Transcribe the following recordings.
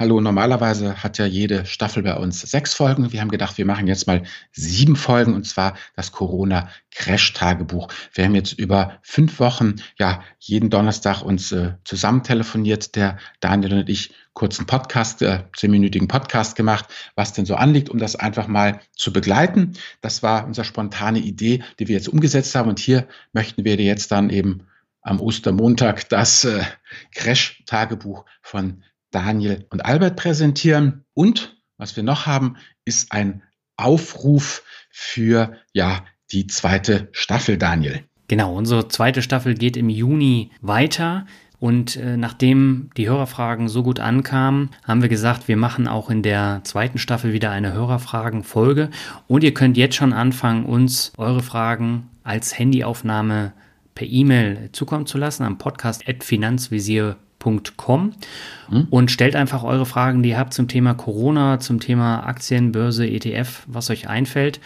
hallo, normalerweise hat ja jede Staffel bei uns sechs Folgen. Wir haben gedacht, wir machen jetzt mal sieben Folgen und zwar das Corona-Crash-Tagebuch. Wir haben jetzt über fünf Wochen, ja, jeden Donnerstag uns äh, zusammen telefoniert, der Daniel und ich kurzen Podcast, äh, zehnminütigen Podcast gemacht, was denn so anliegt, um das einfach mal zu begleiten. Das war unsere spontane Idee, die wir jetzt umgesetzt haben und hier möchten wir dir jetzt dann eben am Ostermontag das äh, Crash-Tagebuch von Daniel und Albert präsentieren. Und was wir noch haben, ist ein Aufruf für ja die zweite Staffel, Daniel. Genau, unsere zweite Staffel geht im Juni weiter. Und äh, nachdem die Hörerfragen so gut ankamen, haben wir gesagt, wir machen auch in der zweiten Staffel wieder eine Hörerfragen-Folge. Und ihr könnt jetzt schon anfangen, uns eure Fragen als Handyaufnahme per E-Mail zukommen zu lassen am podcast.finanzvisier.com hm? und stellt einfach eure Fragen, die ihr habt zum Thema Corona, zum Thema Aktien, Börse, ETF, was euch einfällt.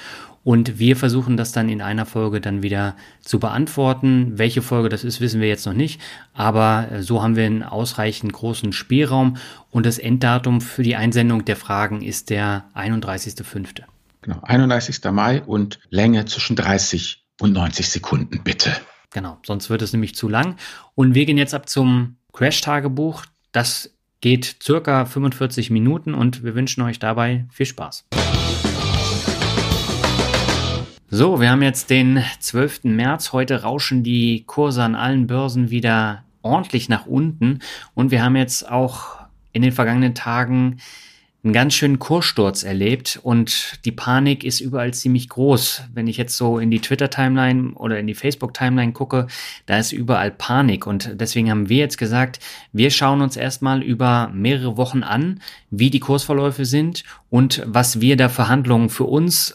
Und wir versuchen das dann in einer Folge dann wieder zu beantworten. Welche Folge das ist, wissen wir jetzt noch nicht. Aber äh, so haben wir einen ausreichend großen Spielraum. Und das Enddatum für die Einsendung der Fragen ist der 31.05. Genau, 31. Mai und Länge zwischen 30 und 90 Sekunden, bitte. Genau, sonst wird es nämlich zu lang. Und wir gehen jetzt ab zum Crash-Tagebuch. Das geht circa 45 Minuten und wir wünschen euch dabei viel Spaß. So, wir haben jetzt den 12. März. Heute rauschen die Kurse an allen Börsen wieder ordentlich nach unten. Und wir haben jetzt auch in den vergangenen Tagen einen ganz schönen Kurssturz erlebt und die Panik ist überall ziemlich groß. Wenn ich jetzt so in die Twitter-Timeline oder in die Facebook-Timeline gucke, da ist überall Panik und deswegen haben wir jetzt gesagt, wir schauen uns erstmal über mehrere Wochen an, wie die Kursverläufe sind und was wir da Verhandlungen für uns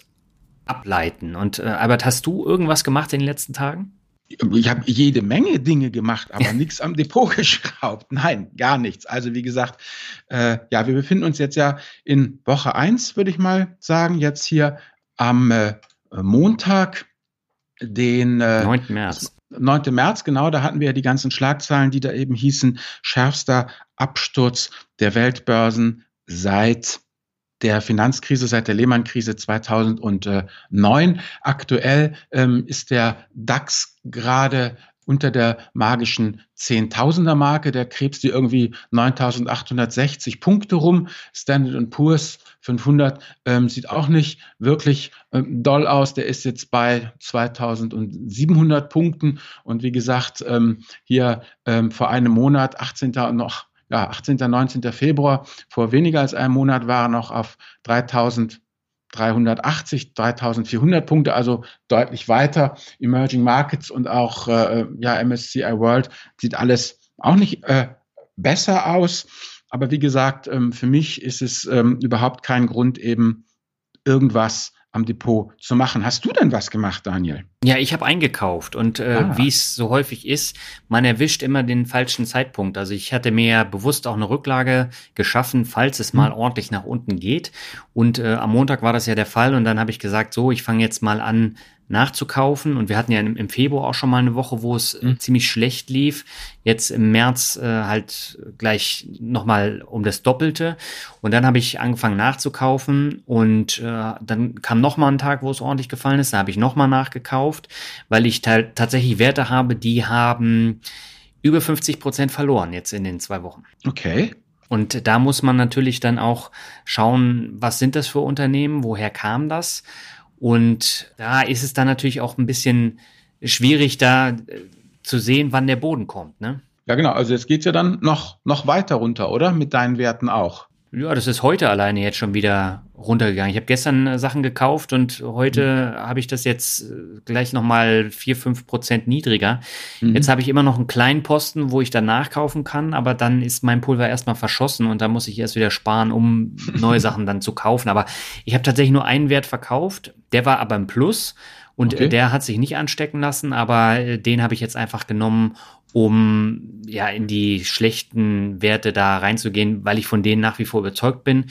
ableiten. Und äh, Albert, hast du irgendwas gemacht in den letzten Tagen? Ich habe jede Menge Dinge gemacht, aber nichts am Depot geschraubt. Nein, gar nichts. Also wie gesagt, äh, ja, wir befinden uns jetzt ja in Woche eins, würde ich mal sagen, jetzt hier am äh, Montag, den äh, 9. März. 9. März, genau, da hatten wir ja die ganzen Schlagzeilen, die da eben hießen, schärfster Absturz der Weltbörsen seit der Finanzkrise, seit der Lehman-Krise 2009. Aktuell ähm, ist der DAX gerade unter der magischen Zehntausender Marke. Der krebst die irgendwie 9860 Punkte rum. Standard Poor's 500 ähm, sieht auch nicht wirklich ähm, doll aus. Der ist jetzt bei 2700 Punkten. Und wie gesagt, ähm, hier ähm, vor einem Monat, 18. noch ja, 18. 19. Februar, vor weniger als einem Monat war er noch auf 3380, 3400 Punkte, also deutlich weiter. Emerging Markets und auch äh, ja, MSCI World sieht alles auch nicht äh, besser aus. Aber wie gesagt, ähm, für mich ist es ähm, überhaupt kein Grund, eben irgendwas am Depot zu machen. Hast du denn was gemacht, Daniel? Ja, ich habe eingekauft und äh, ah. wie es so häufig ist, man erwischt immer den falschen Zeitpunkt. Also ich hatte mir bewusst auch eine Rücklage geschaffen, falls es mal hm. ordentlich nach unten geht. Und äh, am Montag war das ja der Fall und dann habe ich gesagt, so, ich fange jetzt mal an, nachzukaufen. Und wir hatten ja im, Februar auch schon mal eine Woche, wo es mhm. ziemlich schlecht lief. Jetzt im März äh, halt gleich nochmal um das Doppelte. Und dann habe ich angefangen nachzukaufen und äh, dann kam nochmal ein Tag, wo es ordentlich gefallen ist. Da habe ich nochmal nachgekauft, weil ich tatsächlich Werte habe, die haben über 50 Prozent verloren jetzt in den zwei Wochen. Okay. Und da muss man natürlich dann auch schauen, was sind das für Unternehmen, woher kam das? Und da ist es dann natürlich auch ein bisschen schwierig, da äh, zu sehen, wann der Boden kommt. Ne? Ja, genau. Also jetzt geht's ja dann noch, noch weiter runter, oder? Mit deinen Werten auch. Ja, das ist heute alleine jetzt schon wieder runtergegangen. Ich habe gestern äh, Sachen gekauft und heute mhm. habe ich das jetzt äh, gleich nochmal vier fünf Prozent niedriger. Mhm. Jetzt habe ich immer noch einen kleinen Posten, wo ich danach kaufen kann, aber dann ist mein Pulver erstmal verschossen und da muss ich erst wieder sparen, um neue Sachen dann zu kaufen. Aber ich habe tatsächlich nur einen Wert verkauft, der war aber im Plus und okay. der hat sich nicht anstecken lassen, aber äh, den habe ich jetzt einfach genommen, um ja in die schlechten Werte da reinzugehen, weil ich von denen nach wie vor überzeugt bin.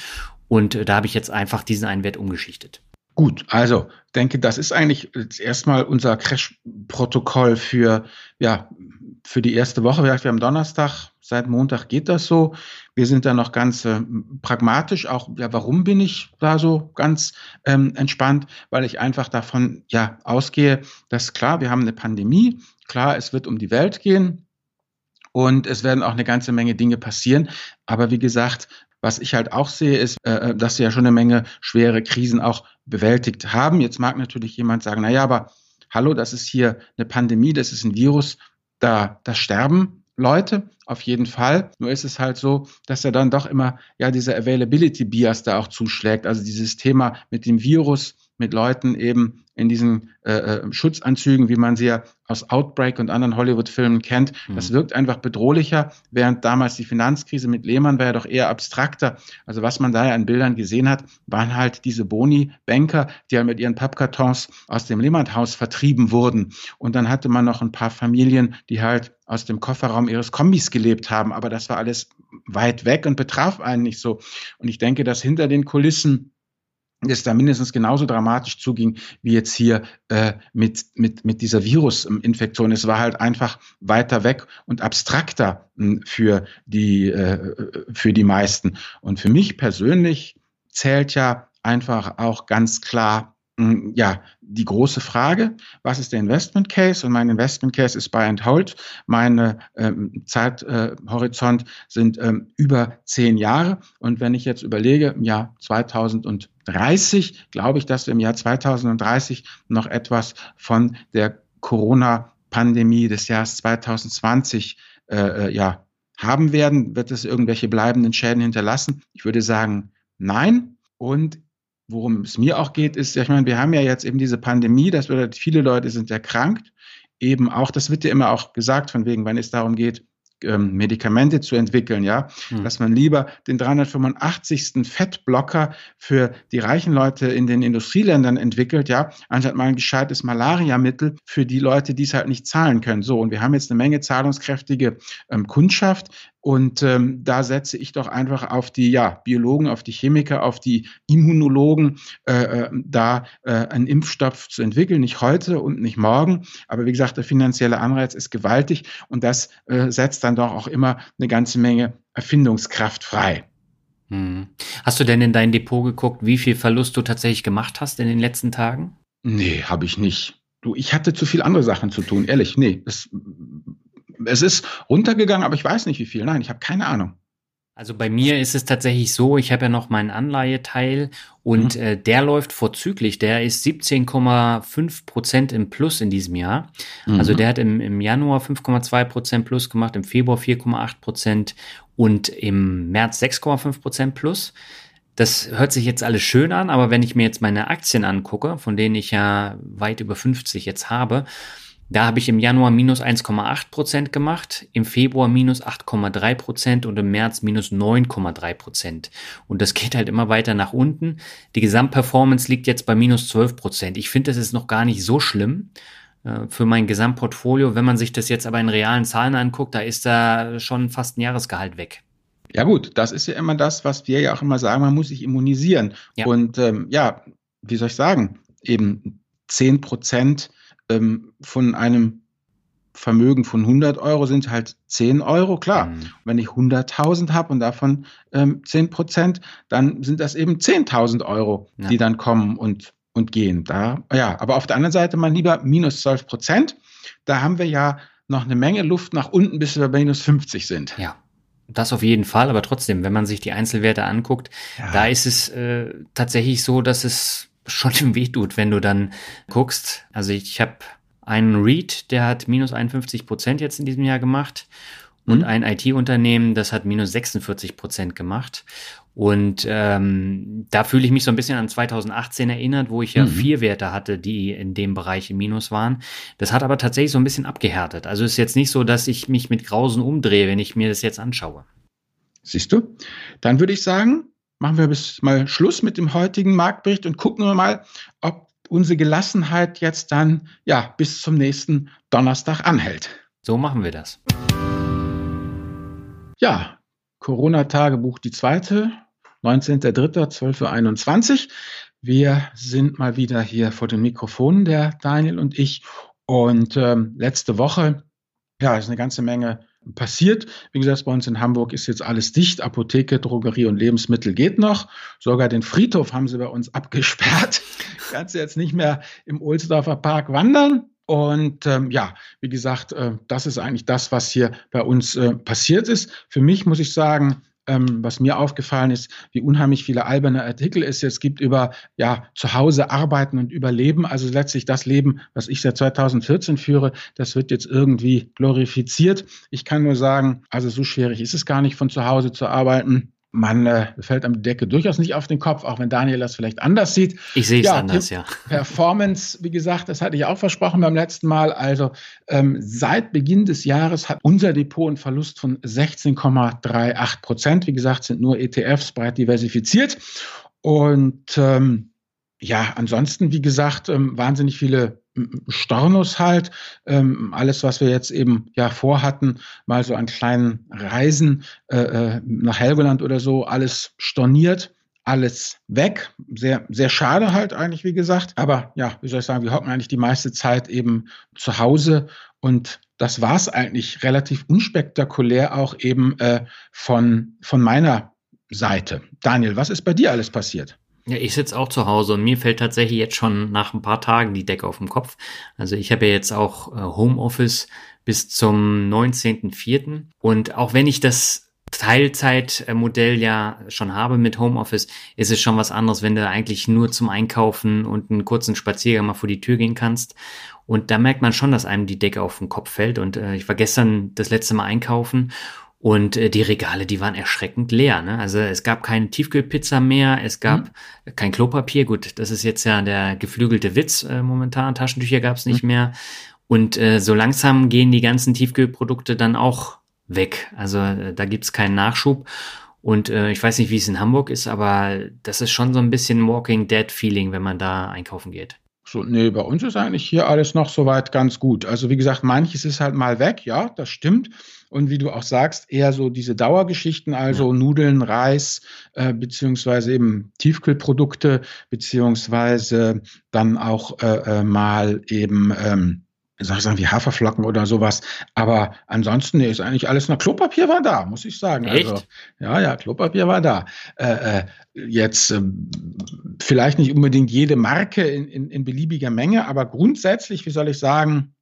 Und äh, da habe ich jetzt einfach diesen einen Wert umgeschichtet. Gut, also denke, das ist eigentlich erstmal unser Crash-Protokoll für ja, für die erste Woche, wir haben Donnerstag, seit Montag geht das so. Wir sind da noch ganz äh, pragmatisch. Auch, ja, warum bin ich da so ganz ähm, entspannt? Weil ich einfach davon ja ausgehe, dass klar, wir haben eine Pandemie. Klar, es wird um die Welt gehen. Und es werden auch eine ganze Menge Dinge passieren. Aber wie gesagt, was ich halt auch sehe, ist, äh, äh dass sie ja schon eine Menge schwere Krisen auch bewältigt haben. Jetzt mag natürlich jemand sagen, na ja, aber hallo, das ist hier eine Pandemie, das ist ein Virus, da, da sterben Leute, auf jeden Fall. Nur ist es halt so, dass er dann doch immer ja diese Availability Bias da auch zuschlägt. Also dieses Thema mit dem Virus, mit Leuten eben in diesen äh, äh, Schutzanzügen, wie man sie ja aus Outbreak und anderen Hollywood-Filmen kennt. Mhm. Das wirkt einfach bedrohlicher, während damals die Finanzkrise mit Lehmann war ja doch eher abstrakter. Also was man da ja an Bildern gesehen hat, waren halt diese Boni-Banker, die halt mit ihren Pappkartons aus dem Lehmann-Haus vertrieben wurden. Und dann hatte man noch ein paar Familien, die halt aus dem Kofferraum ihres Kombis gelebt haben. Aber das war alles weit weg und betraf einen nicht so. Und ich denke, dass hinter den Kulissen es da mindestens genauso dramatisch zuging wie jetzt hier äh, mit, mit, mit dieser Virusinfektion. Es war halt einfach weiter weg und abstrakter hm, für, die, äh, für die meisten. Und für mich persönlich zählt ja einfach auch ganz klar ja, die große Frage, was ist der Investment Case? Und mein Investment Case ist Buy and Hold. Meine ähm, Zeithorizont äh, sind ähm, über zehn Jahre. Und wenn ich jetzt überlege, im Jahr 2030, glaube ich, dass wir im Jahr 2030 noch etwas von der Corona-Pandemie des Jahres 2020 äh, äh, ja, haben werden. Wird es irgendwelche bleibenden Schäden hinterlassen? Ich würde sagen, nein. Und worum es mir auch geht, ist, ich meine, wir haben ja jetzt eben diese Pandemie, das bedeutet, viele Leute sind erkrankt, eben auch, das wird ja immer auch gesagt, von wegen, wenn es darum geht, ähm, Medikamente zu entwickeln, ja, hm. dass man lieber den 385. Fettblocker für die reichen Leute in den Industrieländern entwickelt, ja, anstatt mal ein gescheites Malariamittel für die Leute, die es halt nicht zahlen können. So, und wir haben jetzt eine Menge zahlungskräftige ähm, Kundschaft, und ähm, da setze ich doch einfach auf die ja, Biologen, auf die Chemiker, auf die Immunologen, äh, äh, da äh, einen Impfstoff zu entwickeln. Nicht heute und nicht morgen. Aber wie gesagt, der finanzielle Anreiz ist gewaltig und das äh, setzt dann doch auch immer eine ganze Menge Erfindungskraft frei. Hm. Hast du denn in dein Depot geguckt, wie viel Verlust du tatsächlich gemacht hast in den letzten Tagen? Nee, habe ich nicht. Du, ich hatte zu viel andere Sachen zu tun, ehrlich. Nee, das es ist runtergegangen, aber ich weiß nicht wie viel. Nein, ich habe keine Ahnung. Also bei mir ist es tatsächlich so, ich habe ja noch meinen Anleiheteil und mhm. äh, der läuft vorzüglich. Der ist 17,5 Prozent im Plus in diesem Jahr. Mhm. Also der hat im, im Januar 5,2 Prozent Plus gemacht, im Februar 4,8 Prozent und im März 6,5 Prozent Plus. Das hört sich jetzt alles schön an, aber wenn ich mir jetzt meine Aktien angucke, von denen ich ja weit über 50 jetzt habe, da habe ich im Januar minus 1,8 Prozent gemacht, im Februar minus 8,3 Prozent und im März minus 9,3 Prozent. Und das geht halt immer weiter nach unten. Die Gesamtperformance liegt jetzt bei minus 12 Prozent. Ich finde, das ist noch gar nicht so schlimm äh, für mein Gesamtportfolio. Wenn man sich das jetzt aber in realen Zahlen anguckt, da ist da schon fast ein Jahresgehalt weg. Ja gut, das ist ja immer das, was wir ja auch immer sagen, man muss sich immunisieren. Ja. Und ähm, ja, wie soll ich sagen, eben 10 Prozent ähm, von einem Vermögen von 100 Euro sind halt 10 Euro, klar. Mhm. Wenn ich 100.000 habe und davon ähm, 10 Prozent, dann sind das eben 10.000 Euro, ja. die dann kommen und, und gehen. Da, ja, aber auf der anderen Seite mal lieber minus 12 Prozent. Da haben wir ja noch eine Menge Luft nach unten, bis wir bei minus 50 sind. Ja. Das auf jeden Fall, aber trotzdem, wenn man sich die Einzelwerte anguckt, ja. da ist es äh, tatsächlich so, dass es schon weh tut, wenn du dann guckst. Also ich habe einen Read, der hat minus 51 Prozent jetzt in diesem Jahr gemacht und mhm. ein IT-Unternehmen, das hat minus 46 Prozent gemacht. Und ähm, da fühle ich mich so ein bisschen an 2018 erinnert, wo ich ja mhm. vier Werte hatte, die in dem Bereich im Minus waren. Das hat aber tatsächlich so ein bisschen abgehärtet. Also ist jetzt nicht so, dass ich mich mit Grausen umdrehe, wenn ich mir das jetzt anschaue. Siehst du? Dann würde ich sagen, machen wir bis mal Schluss mit dem heutigen Marktbericht und gucken wir mal, ob unsere Gelassenheit jetzt dann ja bis zum nächsten Donnerstag anhält. So machen wir das. Ja, Corona-Tagebuch die zweite, 19.03.12.21 Uhr. Wir sind mal wieder hier vor den Mikrofonen, der Daniel und ich. Und ähm, letzte Woche Ja, ist eine ganze Menge passiert. Wie gesagt, bei uns in Hamburg ist jetzt alles dicht. Apotheke, Drogerie und Lebensmittel geht noch. Sogar den Friedhof haben sie bei uns abgesperrt. Kannst du jetzt nicht mehr im Ohlsdorfer Park wandern. Und ähm, ja, wie gesagt, äh, das ist eigentlich das, was hier bei uns äh, passiert ist. Für mich muss ich sagen, ähm, was mir aufgefallen ist, wie unheimlich viele alberne Artikel es jetzt gibt über ja zu Hause arbeiten und überleben. Also letztlich das Leben, was ich seit 2014 führe, das wird jetzt irgendwie glorifiziert. Ich kann nur sagen, also so schwierig ist es gar nicht, von zu Hause zu arbeiten man äh, fällt am Decke durchaus nicht auf den Kopf, auch wenn Daniel das vielleicht anders sieht. Ich sehe es ja, anders, ja. Performance, wie gesagt, das hatte ich auch versprochen beim letzten Mal. Also ähm, seit Beginn des Jahres hat unser Depot einen Verlust von 16,38 Prozent. Wie gesagt, sind nur ETFs breit diversifiziert. Und ähm, ja, ansonsten, wie gesagt, ähm, wahnsinnig viele Stornos halt. Ähm, alles, was wir jetzt eben ja vorhatten, mal so an kleinen Reisen äh, äh, nach Helgoland oder so, alles storniert, alles weg. Sehr, sehr schade halt eigentlich, wie gesagt. Aber ja, wie soll ich sagen, wir hocken eigentlich die meiste Zeit eben zu Hause und das war es eigentlich relativ unspektakulär auch eben äh, von, von meiner Seite. Daniel, was ist bei dir alles passiert? Ja, ich sitze auch zu Hause und mir fällt tatsächlich jetzt schon nach ein paar Tagen die Decke auf dem Kopf. Also ich habe ja jetzt auch äh, Homeoffice bis zum 19.04. Und auch wenn ich das Teilzeitmodell ja schon habe mit Homeoffice, ist es schon was anderes, wenn du eigentlich nur zum Einkaufen und einen kurzen Spaziergang mal vor die Tür gehen kannst. Und da merkt man schon, dass einem die Decke auf den Kopf fällt. Und äh, ich war gestern das letzte Mal einkaufen und äh, die Regale, die waren erschreckend leer. Ne? Also es gab keine Tiefkühlpizza mehr, es gab mhm. kein Klopapier. Gut, das ist jetzt ja der geflügelte Witz äh, momentan. Taschentücher gab es nicht mhm. mehr. Und äh, so langsam gehen die ganzen Tiefkühlprodukte dann auch weg. Also äh, da gibt's keinen Nachschub. Und äh, ich weiß nicht, wie es in Hamburg ist, aber das ist schon so ein bisschen Walking Dead Feeling, wenn man da einkaufen geht. So, nee, bei uns ist eigentlich hier alles noch soweit ganz gut. Also wie gesagt, manches ist halt mal weg, ja, das stimmt. Und wie du auch sagst, eher so diese Dauergeschichten, also ja. Nudeln, Reis, äh, beziehungsweise eben Tiefkühlprodukte, beziehungsweise dann auch äh, äh, mal eben ähm, soll ich sagen, wie Haferflocken oder sowas. Aber ansonsten nee, ist eigentlich alles noch Klopapier war da, muss ich sagen. Echt? Also, ja, ja, Klopapier war da. Äh, äh, jetzt äh, vielleicht nicht unbedingt jede Marke in, in, in beliebiger Menge, aber grundsätzlich, wie soll ich sagen,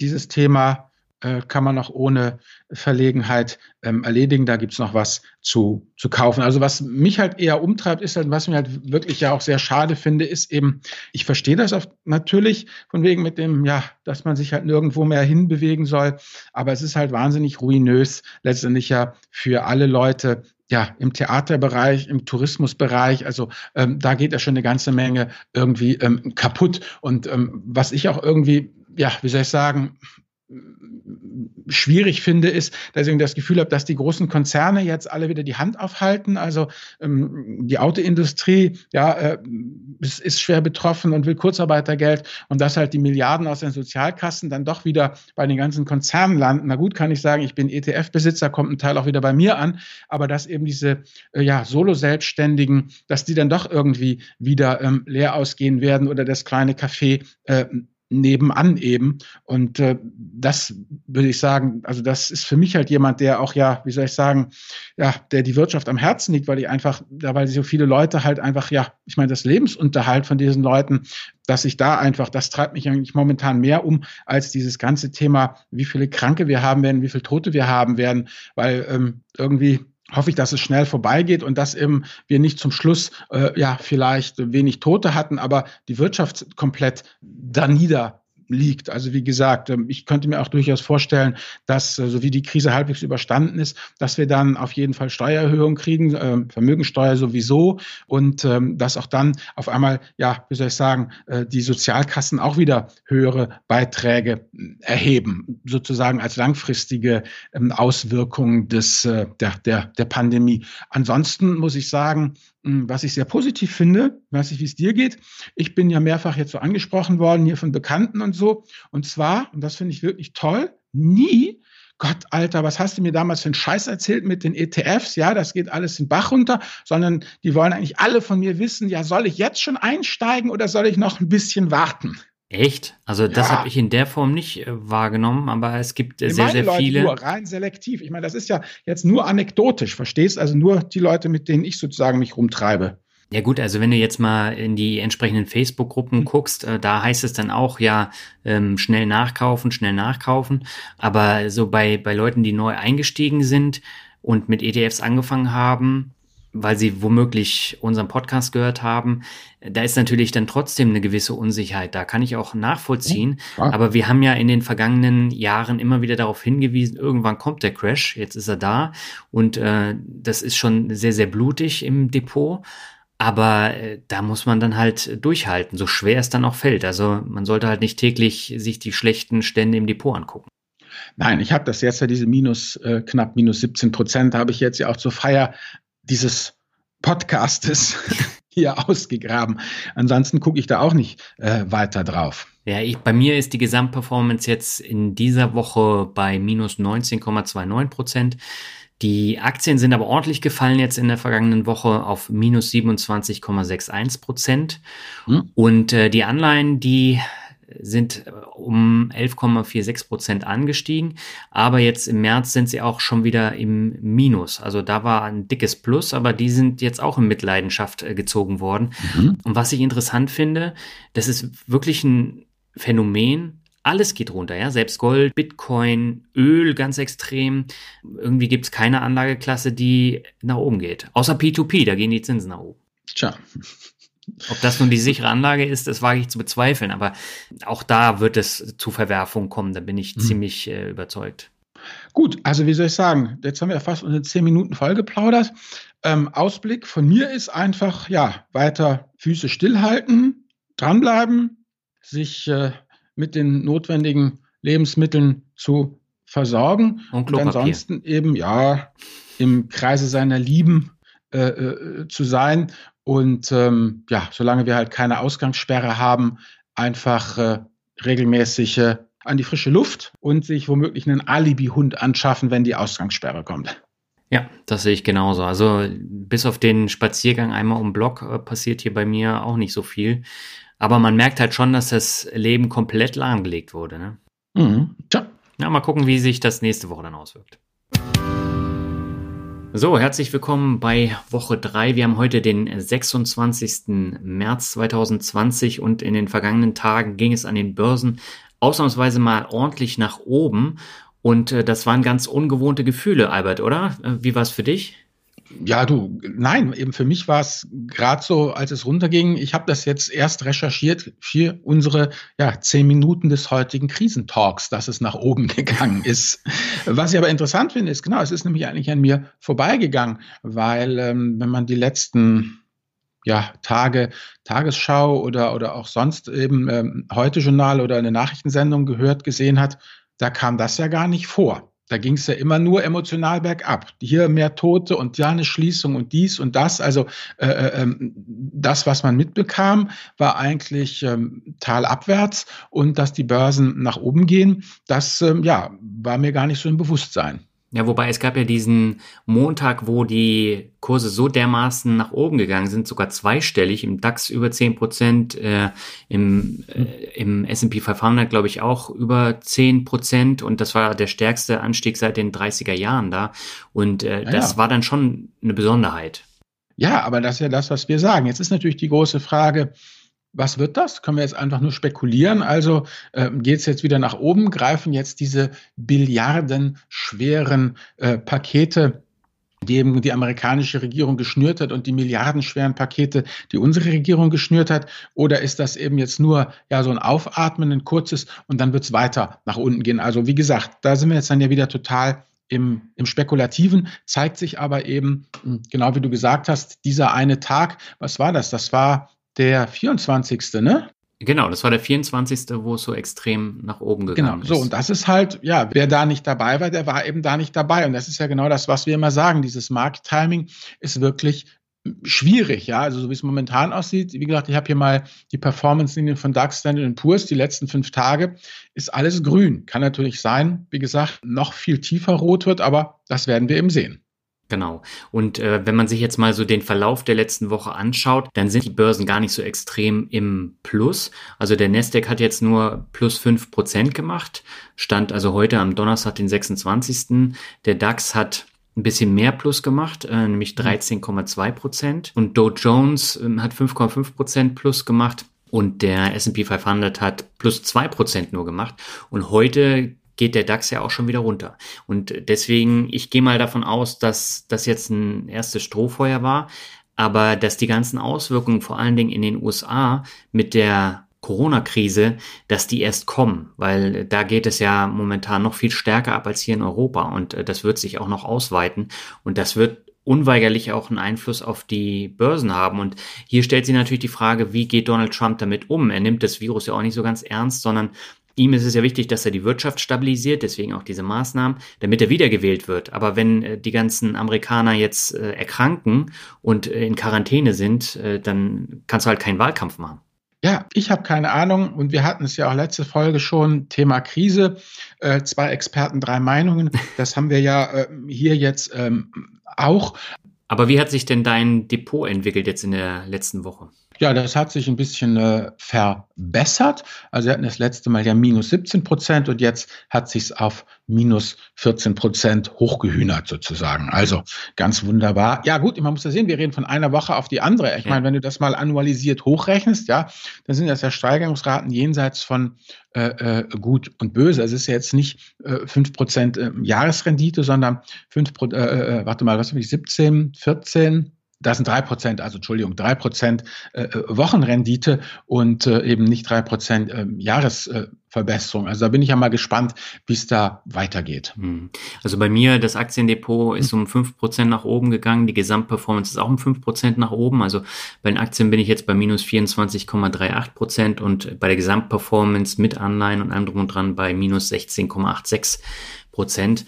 dieses Thema äh, kann man auch ohne Verlegenheit ähm, erledigen. Da gibt's noch was zu, zu kaufen. Also was mich halt eher umtreibt, ist halt, was mir halt wirklich ja auch sehr schade finde, ist eben, ich verstehe das auch natürlich von wegen mit dem, ja, dass man sich halt nirgendwo mehr hinbewegen soll. Aber es ist halt wahnsinnig ruinös, letztendlich ja für alle Leute, ja, im Theaterbereich, im Tourismusbereich, also ähm, da geht ja schon eine ganze Menge irgendwie ähm, kaputt. Und ähm, was ich auch irgendwie, ja, wie soll ich sagen, schwierig finde, ist, dass ich das Gefühl habe, dass die großen Konzerne jetzt alle wieder die Hand aufhalten. Also ähm, die Autoindustrie, ja, äh, ist, ist schwer betroffen und will Kurzarbeitergeld und dass halt die Milliarden aus den Sozialkassen dann doch wieder bei den ganzen Konzernen landen. Na gut, kann ich sagen, ich bin ETF-Besitzer, kommt ein Teil auch wieder bei mir an, aber dass eben diese äh, ja, Solo-Selbstständigen, dass die dann doch irgendwie wieder ähm, leer ausgehen werden oder das kleine Café äh, nebenan eben. Und äh, das würde ich sagen, also das ist für mich halt jemand, der auch ja, wie soll ich sagen, ja, der die Wirtschaft am Herzen liegt, weil ich einfach, ja, weil so viele Leute halt einfach, ja, ich meine, das Lebensunterhalt von diesen Leuten, dass ich da einfach, das treibt mich eigentlich momentan mehr um als dieses ganze Thema, wie viele Kranke wir haben werden, wie viele Tote wir haben werden, weil ähm, irgendwie hoffe ich, dass es schnell vorbeigeht und dass eben wir nicht zum Schluss äh, ja vielleicht wenig Tote hatten, aber die Wirtschaft komplett da nieder liegt. Also wie gesagt, ähm, ich könnte mir auch durchaus vorstellen, dass äh, so wie die Krise halbwegs überstanden ist, dass wir dann auf jeden Fall Steuererhöhungen kriegen, ähm, Vermögensteuer sowieso und ähm, dass auch dann auf einmal, ja, wie soll ich sagen, äh, die Sozialkassen auch wieder höhere Beiträge erheben, sozusagen als langfristige Auswirkungen des, äh, der, der, der Pandemie. Ansonsten muss ich sagen, hm, was ich sehr positiv finde, weiß ich, wie es dir geht. Ich bin ja mehrfach jetzt so angesprochen worden, hier von Bekannten und so. Und zwar, und das finde ich wirklich toll, nie, Gott, Alter, was hast du mir damals für einen Scheiß erzählt mit den ETFs? Ja, das geht alles in Bach runter, sondern die wollen eigentlich alle von mir wissen, ja, soll ich jetzt schon einsteigen oder soll ich noch ein bisschen warten? Echt? Also das ja. habe ich in der Form nicht äh, wahrgenommen, aber es gibt äh, sehr, sehr Leute viele. Nur rein selektiv. Ich meine, das ist ja jetzt nur anekdotisch, verstehst? Also nur die Leute, mit denen ich sozusagen mich rumtreibe. Ja gut, also wenn du jetzt mal in die entsprechenden Facebook-Gruppen mhm. guckst, äh, da heißt es dann auch ja ähm, schnell nachkaufen, schnell nachkaufen. Aber so bei, bei Leuten, die neu eingestiegen sind und mit ETFs angefangen haben, weil sie womöglich unseren Podcast gehört haben, da ist natürlich dann trotzdem eine gewisse Unsicherheit. Da kann ich auch nachvollziehen. Ja. Aber wir haben ja in den vergangenen Jahren immer wieder darauf hingewiesen, irgendwann kommt der Crash, jetzt ist er da. Und äh, das ist schon sehr, sehr blutig im Depot. Aber äh, da muss man dann halt durchhalten, so schwer es dann auch fällt. Also man sollte halt nicht täglich sich die schlechten Stände im Depot angucken. Nein, ich habe das jetzt ja diese minus äh, knapp minus 17 Prozent habe ich jetzt ja auch zur Feier dieses Podcastes hier ausgegraben. Ansonsten gucke ich da auch nicht äh, weiter drauf. Ja, ich, bei mir ist die Gesamtperformance jetzt in dieser Woche bei minus 19,29 Prozent. Die Aktien sind aber ordentlich gefallen jetzt in der vergangenen Woche auf minus 27,61 Prozent. Hm. Und äh, die Anleihen, die sind äh, um 11,46 Prozent angestiegen, aber jetzt im März sind sie auch schon wieder im Minus. Also da war ein dickes Plus, aber die sind jetzt auch in Mitleidenschaft äh, gezogen worden. Mhm. Und was ich interessant finde, das ist wirklich ein Phänomen. Alles geht runter, ja. Selbst Gold, Bitcoin, Öl ganz extrem. Irgendwie gibt es keine Anlageklasse, die nach oben geht. Außer P2P, da gehen die Zinsen nach oben. Tja. Ob das nun die sichere Anlage ist, das wage ich zu bezweifeln, aber auch da wird es zu Verwerfungen kommen, da bin ich mhm. ziemlich äh, überzeugt. Gut, also wie soll ich sagen, jetzt haben wir fast unsere zehn Minuten vollgeplaudert. Ähm, Ausblick von mir ist einfach, ja, weiter Füße stillhalten, dranbleiben, sich äh, mit den notwendigen Lebensmitteln zu versorgen und, und ansonsten eben, ja, im Kreise seiner Lieben äh, äh, zu sein und ähm, ja, solange wir halt keine Ausgangssperre haben, einfach äh, regelmäßig äh, an die frische Luft und sich womöglich einen Alibi-Hund anschaffen, wenn die Ausgangssperre kommt. Ja, das sehe ich genauso. Also bis auf den Spaziergang einmal um Block äh, passiert hier bei mir auch nicht so viel. Aber man merkt halt schon, dass das Leben komplett lahmgelegt wurde. Ne? Mhm. Tja. Ja, mal gucken, wie sich das nächste Woche dann auswirkt. So, herzlich willkommen bei Woche 3. Wir haben heute den 26. März 2020 und in den vergangenen Tagen ging es an den Börsen ausnahmsweise mal ordentlich nach oben. Und äh, das waren ganz ungewohnte Gefühle, Albert, oder? Äh, wie war es für dich? Ja, du, nein, eben für mich war es gerade so, als es runterging. Ich habe das jetzt erst recherchiert für unsere ja, zehn Minuten des heutigen Krisentalks, dass es nach oben gegangen ist. Was ich aber interessant finde, ist genau, es ist nämlich eigentlich an mir vorbeigegangen, weil ähm, wenn man die letzten ja, Tage, Tagesschau oder, oder auch sonst eben ähm, heute Journal oder eine Nachrichtensendung gehört, gesehen hat, da kam das ja gar nicht vor. Da ging es ja immer nur emotional bergab. Hier mehr Tote und ja eine Schließung und dies und das. Also äh, äh, ähm, das, was man mitbekam, war eigentlich ähm, talabwärts und dass die Börsen nach oben gehen, das ähm, ja war mir gar nicht so im Bewusstsein. Ja, wobei es gab ja diesen Montag, wo die Kurse so dermaßen nach oben gegangen sind, sogar zweistellig, im DAX über 10 Prozent, äh, im, äh, im S&P 500 glaube ich auch über 10 Prozent und das war der stärkste Anstieg seit den 30er Jahren da und äh, ja, das ja. war dann schon eine Besonderheit. Ja, aber das ist ja das, was wir sagen. Jetzt ist natürlich die große Frage, was wird das? Können wir jetzt einfach nur spekulieren? Also äh, geht es jetzt wieder nach oben? Greifen jetzt diese billiardenschweren äh, Pakete, die eben die amerikanische Regierung geschnürt hat und die milliardenschweren Pakete, die unsere Regierung geschnürt hat? Oder ist das eben jetzt nur ja so ein Aufatmen, ein kurzes und dann wird es weiter nach unten gehen? Also wie gesagt, da sind wir jetzt dann ja wieder total im, im Spekulativen, zeigt sich aber eben, hm, genau wie du gesagt hast, dieser eine Tag, was war das? Das war der 24. Ne? Genau, das war der 24., wo es so extrem nach oben gegangen genau, ist. Genau, so, und das ist halt, ja, wer da nicht dabei war, der war eben da nicht dabei. Und das ist ja genau das, was wir immer sagen. Dieses Markttiming ist wirklich schwierig, ja, also so wie es momentan aussieht. Wie gesagt, ich habe hier mal die Performance-Linien von DAX, Standard Poor's, die letzten fünf Tage, ist alles grün. Kann natürlich sein, wie gesagt, noch viel tiefer rot wird, aber das werden wir eben sehen. Genau. Und äh, wenn man sich jetzt mal so den Verlauf der letzten Woche anschaut, dann sind die Börsen gar nicht so extrem im Plus. Also der Nasdaq hat jetzt nur plus fünf Prozent gemacht, stand also heute am Donnerstag, den 26. Der DAX hat ein bisschen mehr Plus gemacht, äh, nämlich 13,2 mhm. Prozent. Und Dow Jones äh, hat 5,5 Prozent Plus gemacht. Und der S&P 500 hat plus zwei Prozent nur gemacht. Und heute geht der DAX ja auch schon wieder runter. Und deswegen, ich gehe mal davon aus, dass das jetzt ein erstes Strohfeuer war, aber dass die ganzen Auswirkungen vor allen Dingen in den USA mit der Corona-Krise, dass die erst kommen, weil da geht es ja momentan noch viel stärker ab als hier in Europa und äh, das wird sich auch noch ausweiten und das wird unweigerlich auch einen Einfluss auf die Börsen haben. Und hier stellt sich natürlich die Frage, wie geht Donald Trump damit um? Er nimmt das Virus ja auch nicht so ganz ernst, sondern Ihm ist es ja wichtig, dass er die Wirtschaft stabilisiert, deswegen auch diese Maßnahmen, damit er wiedergewählt wird. Aber wenn äh, die ganzen Amerikaner jetzt äh, erkranken und äh, in Quarantäne sind, äh, dann kannst du halt keinen Wahlkampf machen. Ja, ich habe keine Ahnung und wir hatten es ja auch letzte Folge schon, Thema Krise, zwei Experten, drei Meinungen. Das haben wir ja hier jetzt ähm, auch. Aber wie hat sich denn dein Depot entwickelt jetzt in der letzten Woche? Ja, das hat sich ein bisschen äh, verbessert. Also wir hatten das letzte Mal ja minus 17 Prozent und jetzt hat sich's auf minus 14 Prozent hochgehühnert sozusagen. Also ganz wunderbar. Ja gut, man muss ja sehen, wir reden von einer Woche auf die andere. Ich meine, wenn du das mal annualisiert hochrechnest, ja, dann sind das ja Steigerungsraten jenseits von äh, äh, gut und böse. Also es ist ja jetzt nicht äh, 5 Prozent äh, Jahresrendite, sondern 5 äh, äh, warte mal, was habe ich, 17, 14, das sind drei Prozent, also Entschuldigung, drei Prozent äh, äh, Wochenrendite und äh, eben nicht drei Prozent äh, Jahresverbesserung. also da bin ich ja mal gespannt, wie es da weitergeht. Hm. Also bei mir, das Aktiendepot ist um fünf Prozent nach oben gegangen, die Gesamtperformance ist auch um fünf Prozent nach oben. Also bei den Aktien bin ich jetzt bei minus 24,38 Prozent und bei der Gesamtperformance mit Anleihen und allem drum und dran bei minus 16,86 Prozent.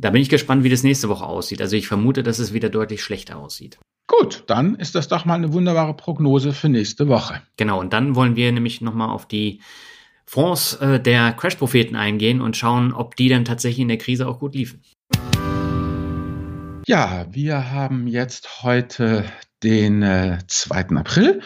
Da bin ich gespannt, wie das nächste Woche aussieht. Also ich vermute, dass es wieder deutlich schlechter aussieht. Gut, dann ist das doch mal eine wunderbare Prognose für nächste Woche. Genau, und dann wollen wir nämlich nochmal auf die Fonds äh, der Crash-Propheten eingehen und schauen, ob die dann tatsächlich in der Krise auch gut liefen. Ja, wir haben jetzt heute den äh, 2. April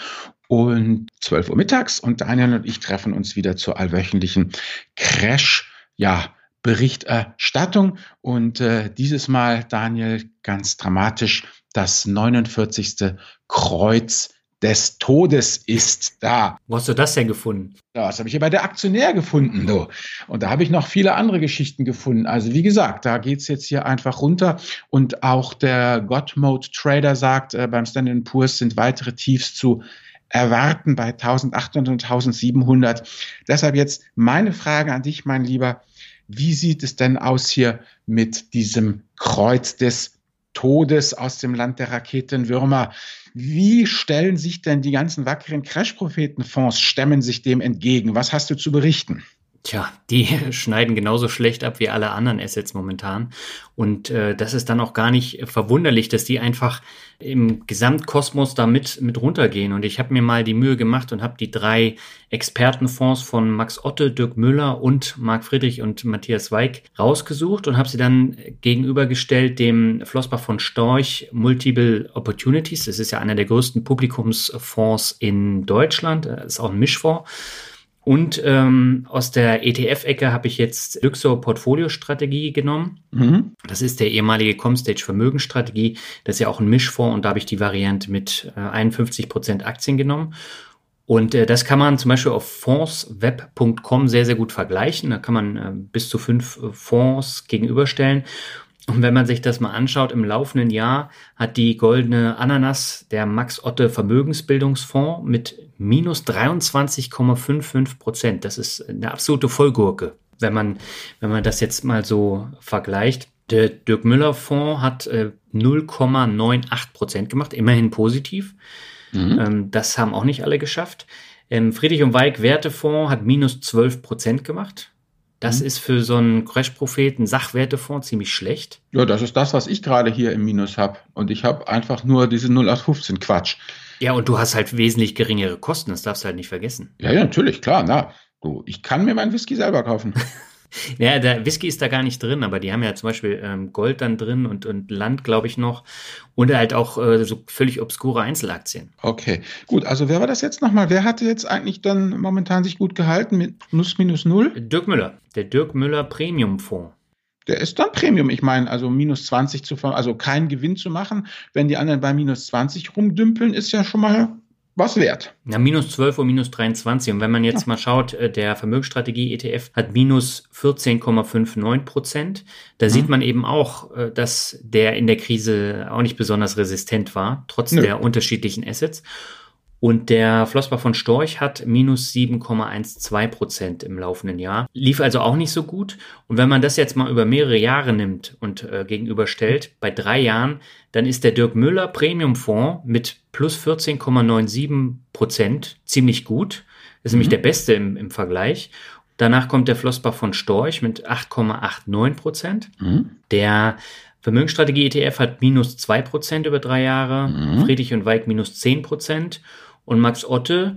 und 12 Uhr mittags und Daniel und ich treffen uns wieder zur allwöchentlichen Crash, ja, Berichterstattung und äh, dieses Mal, Daniel, ganz dramatisch das 49. Kreuz des Todes ist da. Wo hast du das denn gefunden? Ja, das habe ich hier bei der Aktionär gefunden. So. Und da habe ich noch viele andere Geschichten gefunden. Also wie gesagt, da geht es jetzt hier einfach runter. Und auch der Godmode Trader sagt, äh, beim Standard Poor's sind weitere Tiefs zu erwarten bei 1800 und 1700. Deshalb jetzt meine Frage an dich, mein Lieber. Wie sieht es denn aus hier mit diesem Kreuz des Todes aus dem Land der Raketenwürmer. Wie stellen sich denn die ganzen wackeren Crash-Prophetenfonds, stemmen sich dem entgegen? Was hast du zu berichten? Tja, die schneiden genauso schlecht ab wie alle anderen Assets momentan. Und äh, das ist dann auch gar nicht verwunderlich, dass die einfach im Gesamtkosmos da mit, mit runtergehen. Und ich habe mir mal die Mühe gemacht und habe die drei Expertenfonds von Max Otte, Dirk Müller und Marc Friedrich und Matthias Weig rausgesucht und habe sie dann gegenübergestellt dem Flossbach von Storch Multiple Opportunities. Das ist ja einer der größten Publikumsfonds in Deutschland. Das ist auch ein Mischfonds. Und ähm, aus der ETF-Ecke habe ich jetzt Luxor Portfolio-Strategie genommen. Mhm. Das ist der ehemalige Comstage Vermögensstrategie. Das ist ja auch ein Mischfonds und da habe ich die Variante mit äh, 51 Prozent Aktien genommen. Und äh, das kann man zum Beispiel auf fondsweb.com sehr, sehr gut vergleichen. Da kann man äh, bis zu fünf äh, Fonds gegenüberstellen. Und wenn man sich das mal anschaut, im laufenden Jahr hat die goldene Ananas, der Max Otte Vermögensbildungsfonds, mit minus 23,55 Prozent. Das ist eine absolute Vollgurke, wenn man, wenn man das jetzt mal so vergleicht. Der Dirk Müller Fonds hat äh, 0,98 Prozent gemacht, immerhin positiv. Mhm. Ähm, das haben auch nicht alle geschafft. Ähm, Friedrich und Weig Wertefonds hat minus 12 Prozent gemacht. Das mhm. ist für so einen Crash-Propheten Sachwertefonds ziemlich schlecht. Ja, das ist das, was ich gerade hier im Minus habe. Und ich habe einfach nur diese 0815 Quatsch. Ja, und du hast halt wesentlich geringere Kosten, das darfst du halt nicht vergessen. Ja, ja, natürlich, klar, na. Du, ich kann mir meinen Whisky selber kaufen. Ja, der Whisky ist da gar nicht drin, aber die haben ja zum Beispiel ähm, Gold dann drin und, und Land, glaube ich, noch. Und halt auch äh, so völlig obskure Einzelaktien. Okay, gut. Also wer war das jetzt nochmal? Wer hatte jetzt eigentlich dann momentan sich gut gehalten mit Nuss minus Null? Dirk Müller, der Dirk Müller Premium Fonds. Der ist dann Premium. Ich meine, also minus 20 zu, also keinen Gewinn zu machen, wenn die anderen bei minus 20 rumdümpeln, ist ja schon mal was wert. Na, minus 12 und minus 23. Und wenn man jetzt ja. mal schaut, äh, der Vermögensstrategie ETF hat minus 14,59 Prozent. Da mhm. sieht man eben auch, äh, dass der in der Krise auch nicht besonders resistent war, trotz Nö. der unterschiedlichen Assets. Und der Flossbach von Storch hat minus 7,12 Prozent im laufenden Jahr. Lief also auch nicht so gut. Und wenn man das jetzt mal über mehrere Jahre nimmt und äh, gegenüberstellt, bei drei Jahren, dann ist der Dirk Müller Premium Fonds mit plus 14,97 Prozent ziemlich gut. Das ist mhm. nämlich der beste im, im Vergleich. Danach kommt der Flossbach von Storch mit 8,89 Prozent. Mhm. Der Vermögensstrategie ETF hat minus 2 Prozent über drei Jahre. Mhm. Friedrich und Weig minus 10 Prozent. Und Max Otte,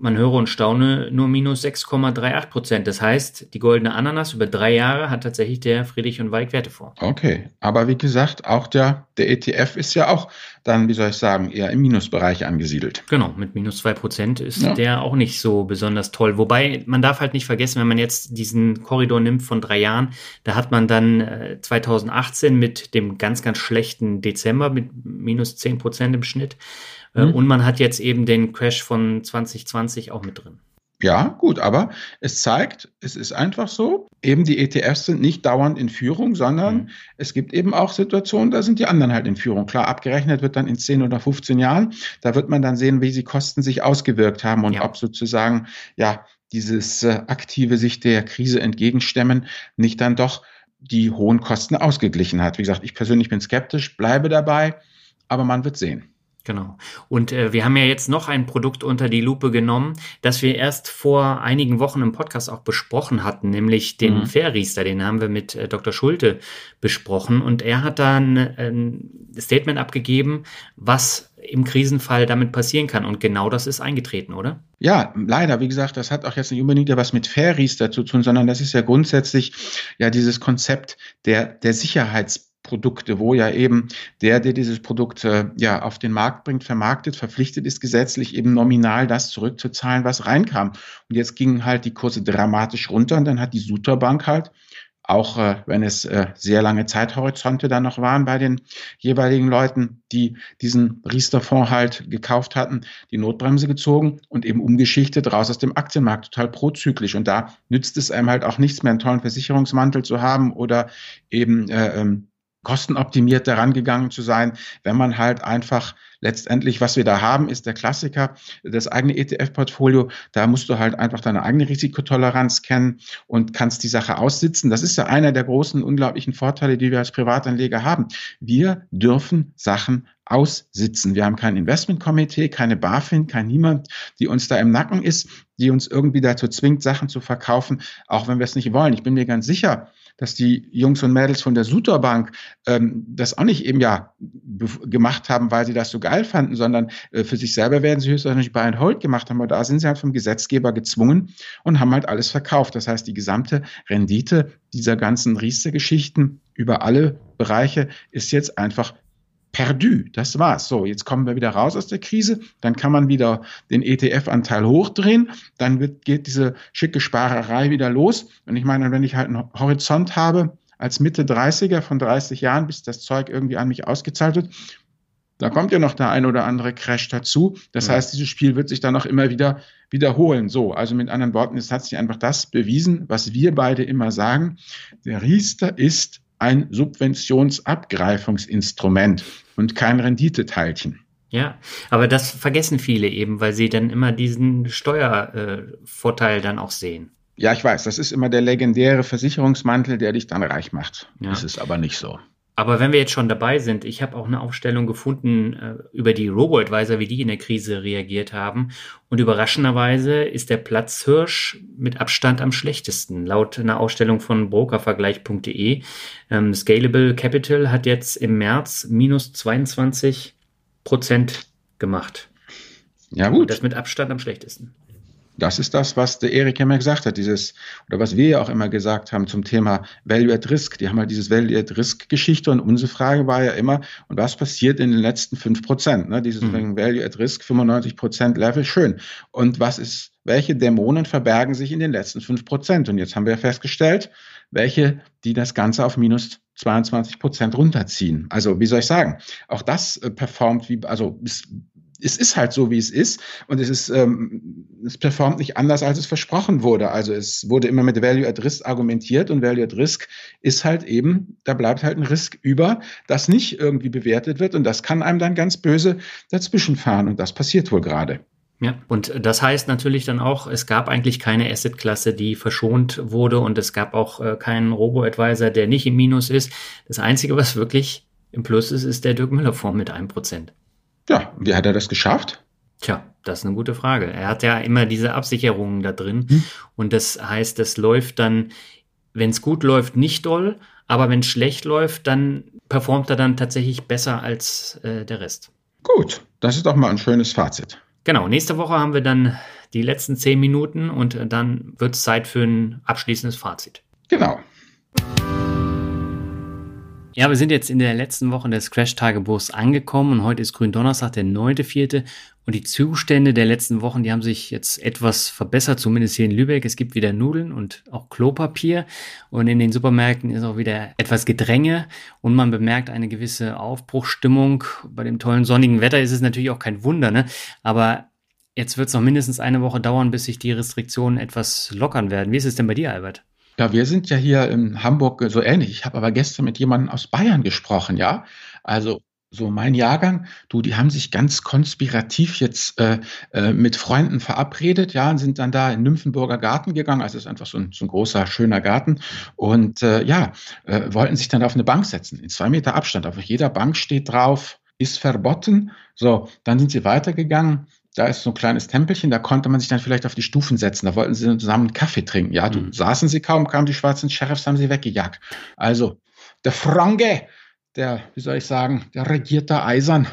man höre und staune, nur minus 6,38 Prozent. Das heißt, die goldene Ananas über drei Jahre hat tatsächlich der Friedrich und Weig Wertefonds. Okay, aber wie gesagt, auch der, der ETF ist ja auch dann, wie soll ich sagen, eher im Minusbereich angesiedelt. Genau, mit minus 2 Prozent ist ja. der auch nicht so besonders toll. Wobei, man darf halt nicht vergessen, wenn man jetzt diesen Korridor nimmt von drei Jahren, da hat man dann äh, 2018 mit dem ganz, ganz schlechten Dezember mit minus 10 Prozent im Schnitt Mhm. Und man hat jetzt eben den Crash von 2020 auch mit drin. Ja, gut, aber es zeigt, es ist einfach so, eben die ETFs sind nicht dauernd in Führung, sondern mhm. es gibt eben auch Situationen, da sind die anderen halt in Führung. Klar, abgerechnet wird dann in 10 oder 15 Jahren, da wird man dann sehen, wie die Kosten sich ausgewirkt haben und ja. ob sozusagen, ja, dieses äh, aktive sich der Krise entgegenstemmen nicht dann doch die hohen Kosten ausgeglichen hat. Wie gesagt, ich persönlich bin skeptisch, bleibe dabei, aber man wird sehen. Genau. Und äh, wir haben ja jetzt noch ein Produkt unter die Lupe genommen, das wir erst vor einigen Wochen im Podcast auch besprochen hatten, nämlich den mhm. Fairriester. Den haben wir mit äh, Dr. Schulte besprochen und er hat dann ein Statement abgegeben, was im Krisenfall damit passieren kann. Und genau das ist eingetreten, oder? Ja, leider. Wie gesagt, das hat auch jetzt nicht unbedingt was mit Fairriester zu tun, sondern das ist ja grundsätzlich ja dieses Konzept der, der Sicherheits Produkte, wo ja eben der, der dieses Produkt äh, ja auf den Markt bringt, vermarktet, verpflichtet ist gesetzlich eben nominal das zurückzuzahlen, was reinkam. Und jetzt gingen halt die Kurse dramatisch runter und dann hat die Suter Bank halt auch äh, wenn es äh, sehr lange Zeithorizonte dann noch waren bei den jeweiligen Leuten, die diesen Riester-Fonds halt gekauft hatten, die Notbremse gezogen und eben umgeschichtet raus aus dem Aktienmarkt, total prozyklisch. Und da nützt es einem halt auch nichts mehr, einen tollen Versicherungsmantel zu haben oder eben äh, ähm, kostenoptimiert daran gegangen zu sein, wenn man halt einfach letztendlich, was wir da haben, ist der Klassiker, das eigene ETF-Portfolio. Da musst du halt einfach deine eigene Risikotoleranz kennen und kannst die Sache aussitzen. Das ist ja einer der großen, unglaublichen Vorteile, die wir als Privatanleger haben. Wir dürfen Sachen aussitzen. Wir haben kein Investmentkomitee, keine BaFin, kein niemand, die uns da im Nacken ist, die uns irgendwie dazu zwingt, Sachen zu verkaufen, auch wenn wir es nicht wollen. Ich bin mir ganz sicher, dass die Jungs und Mädels von der Suter Bank ähm, das auch nicht eben ja gemacht haben, weil sie das so geil fanden, sondern äh, für sich selber werden sie höchstwahrscheinlich Buy and Hold gemacht haben. Aber da sind sie halt vom Gesetzgeber gezwungen und haben halt alles verkauft. Das heißt, die gesamte Rendite dieser ganzen Riester-Geschichten über alle Bereiche ist jetzt einfach perdu. Das war's. So, jetzt kommen wir wieder raus aus der Krise. Dann kann man wieder den ETF-Anteil hochdrehen. Dann wird, geht diese schicke Sparerei wieder los. Und ich meine, wenn ich halt einen Horizont habe, als Mitte 30er von 30 Jahren, bis das Zeug irgendwie an mich ausgezahlt wird, da kommt ja noch der ein oder andere Crash dazu. Das ja. heißt, dieses Spiel wird sich dann auch immer wieder wiederholen. So, also mit anderen Worten, es hat sich einfach das bewiesen, was wir beide immer sagen. Der Riester ist ein Subventionsabgreifungsinstrument und kein Renditeteilchen. Ja, aber das vergessen viele eben, weil sie dann immer diesen Steuervorteil äh, dann auch sehen. Ja, ich weiß, das ist immer der legendäre Versicherungsmantel, der dich dann reich macht. Ja. Das ist aber nicht so. Aber wenn wir jetzt schon dabei sind, ich habe auch eine Aufstellung gefunden äh, über die Robo-Advisor, wie die in der Krise reagiert haben. Und überraschenderweise ist der Platzhirsch mit Abstand am schlechtesten. Laut einer Ausstellung von brokervergleich.de. Ähm, Scalable Capital hat jetzt im März minus 22 Prozent gemacht. Ja, gut. Und das mit Abstand am schlechtesten. Das ist das, was der Erik ja immer gesagt hat, dieses, oder was wir ja auch immer gesagt haben zum Thema Value at Risk. Die haben halt dieses Value at Risk Geschichte und unsere Frage war ja immer, und was passiert in den letzten fünf Prozent? Ne? Dieses mhm. Value at Risk 95 Prozent Level, schön. Und was ist, welche Dämonen verbergen sich in den letzten fünf Prozent? Und jetzt haben wir ja festgestellt, welche, die das Ganze auf minus 22 Prozent runterziehen. Also wie soll ich sagen? Auch das äh, performt wie, also es ist halt so, wie es ist und es ist, ähm, es performt nicht anders, als es versprochen wurde. Also es wurde immer mit Value at Risk argumentiert und Value at Risk ist halt eben, da bleibt halt ein Risk über, das nicht irgendwie bewertet wird und das kann einem dann ganz böse dazwischenfahren und das passiert wohl gerade. Ja, und das heißt natürlich dann auch, es gab eigentlich keine Asset-Klasse, die verschont wurde und es gab auch äh, keinen Robo-Advisor, der nicht im Minus ist. Das Einzige, was wirklich im Plus ist, ist der Dirk Müller-Fonds mit einem Prozent. Ja, wie hat er das geschafft? Tja, das ist eine gute Frage. Er hat ja immer diese Absicherungen da drin. Hm. Und das heißt, das läuft dann, wenn es gut läuft, nicht doll, aber wenn es schlecht läuft, dann performt er dann tatsächlich besser als äh, der Rest. Gut, das ist doch mal ein schönes Fazit. Genau, nächste Woche haben wir dann die letzten zehn Minuten und dann wird es Zeit für ein abschließendes Fazit. Genau. Ja, wir sind jetzt in der letzten Woche des Crash-Tagebuchs angekommen und heute ist Gründonnerstag, der 9.4. Und die Zustände der letzten Wochen, die haben sich jetzt etwas verbessert, zumindest hier in Lübeck. Es gibt wieder Nudeln und auch Klopapier. Und in den Supermärkten ist auch wieder etwas Gedränge und man bemerkt eine gewisse Aufbruchstimmung. Bei dem tollen sonnigen Wetter ist es natürlich auch kein Wunder, ne? Aber jetzt wird es noch mindestens eine Woche dauern, bis sich die Restriktionen etwas lockern werden. Wie ist es denn bei dir, Albert? Ja, wir sind ja hier in Hamburg so ähnlich. Ich habe aber gestern mit jemandem aus Bayern gesprochen, ja. Also so mein Jahrgang, du, die haben sich ganz konspirativ jetzt äh, äh, mit Freunden verabredet, ja, und sind dann da in Nymphenburger Garten gegangen. Also es ist einfach so ein, so ein großer, schöner Garten. Und äh, ja, äh, wollten sich dann auf eine Bank setzen, in zwei Meter Abstand. Auf jeder Bank steht drauf, ist verboten. So, dann sind sie weitergegangen da ist so ein kleines Tempelchen, da konnte man sich dann vielleicht auf die Stufen setzen. Da wollten sie zusammen einen Kaffee trinken. Ja, du mhm. saßen sie kaum, kamen die schwarzen Sheriffs, haben sie weggejagt. Also, der Franke, der, wie soll ich sagen, der regiert da eisern.